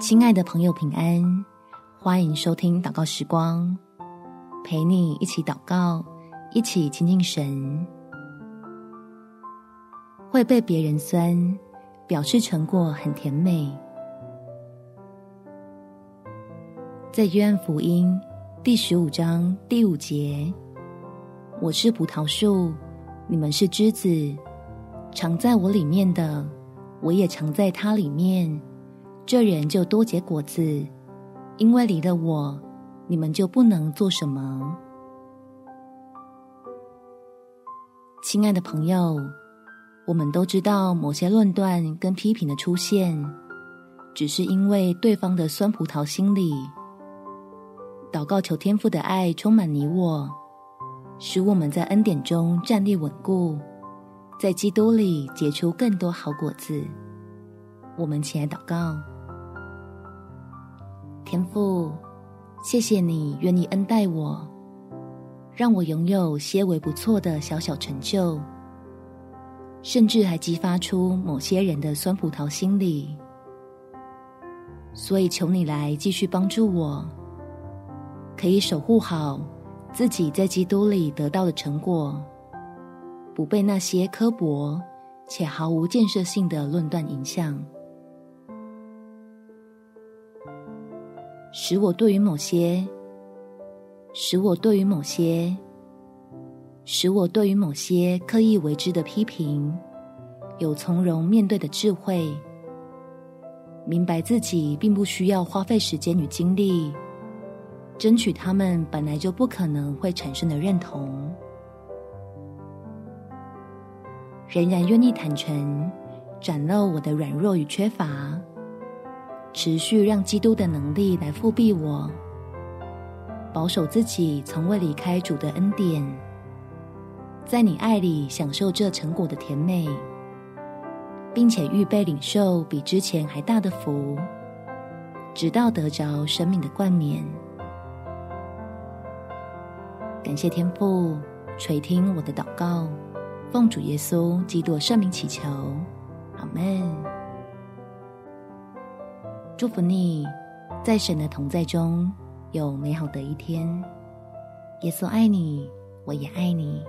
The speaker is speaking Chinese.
亲爱的朋友，平安！欢迎收听祷告时光，陪你一起祷告，一起亲近神。会被别人酸，表示成果很甜美。在约翰福音第十五章第五节：“我是葡萄树，你们是枝子，常在我里面的，我也常在它里面。”这人就多结果子，因为离了我，你们就不能做什么。亲爱的朋友，我们都知道，某些论断跟批评的出现，只是因为对方的酸葡萄心理。祷告求天父的爱充满你我，使我们在恩典中站立稳固，在基督里结出更多好果子。我们起来祷告。天父，谢谢你愿意恩待我，让我拥有些微不错的小小成就，甚至还激发出某些人的酸葡萄心理。所以求你来继续帮助我，可以守护好自己在基督里得到的成果，不被那些刻薄且毫无建设性的论断影响。使我对于某些，使我对于某些，使我对于某些刻意为之的批评，有从容面对的智慧，明白自己并不需要花费时间与精力，争取他们本来就不可能会产生的认同，仍然愿意坦诚展露我的软弱与缺乏。持续让基督的能力来覆庇我，保守自己从未离开主的恩典，在你爱里享受这成果的甜美，并且预备领受比之前还大的福，直到得着生命的冠冕。感谢天父垂听我的祷告，奉主耶稣基督圣名祈求，阿门。祝福你，在神的同在中有美好的一天。耶稣爱你，我也爱你。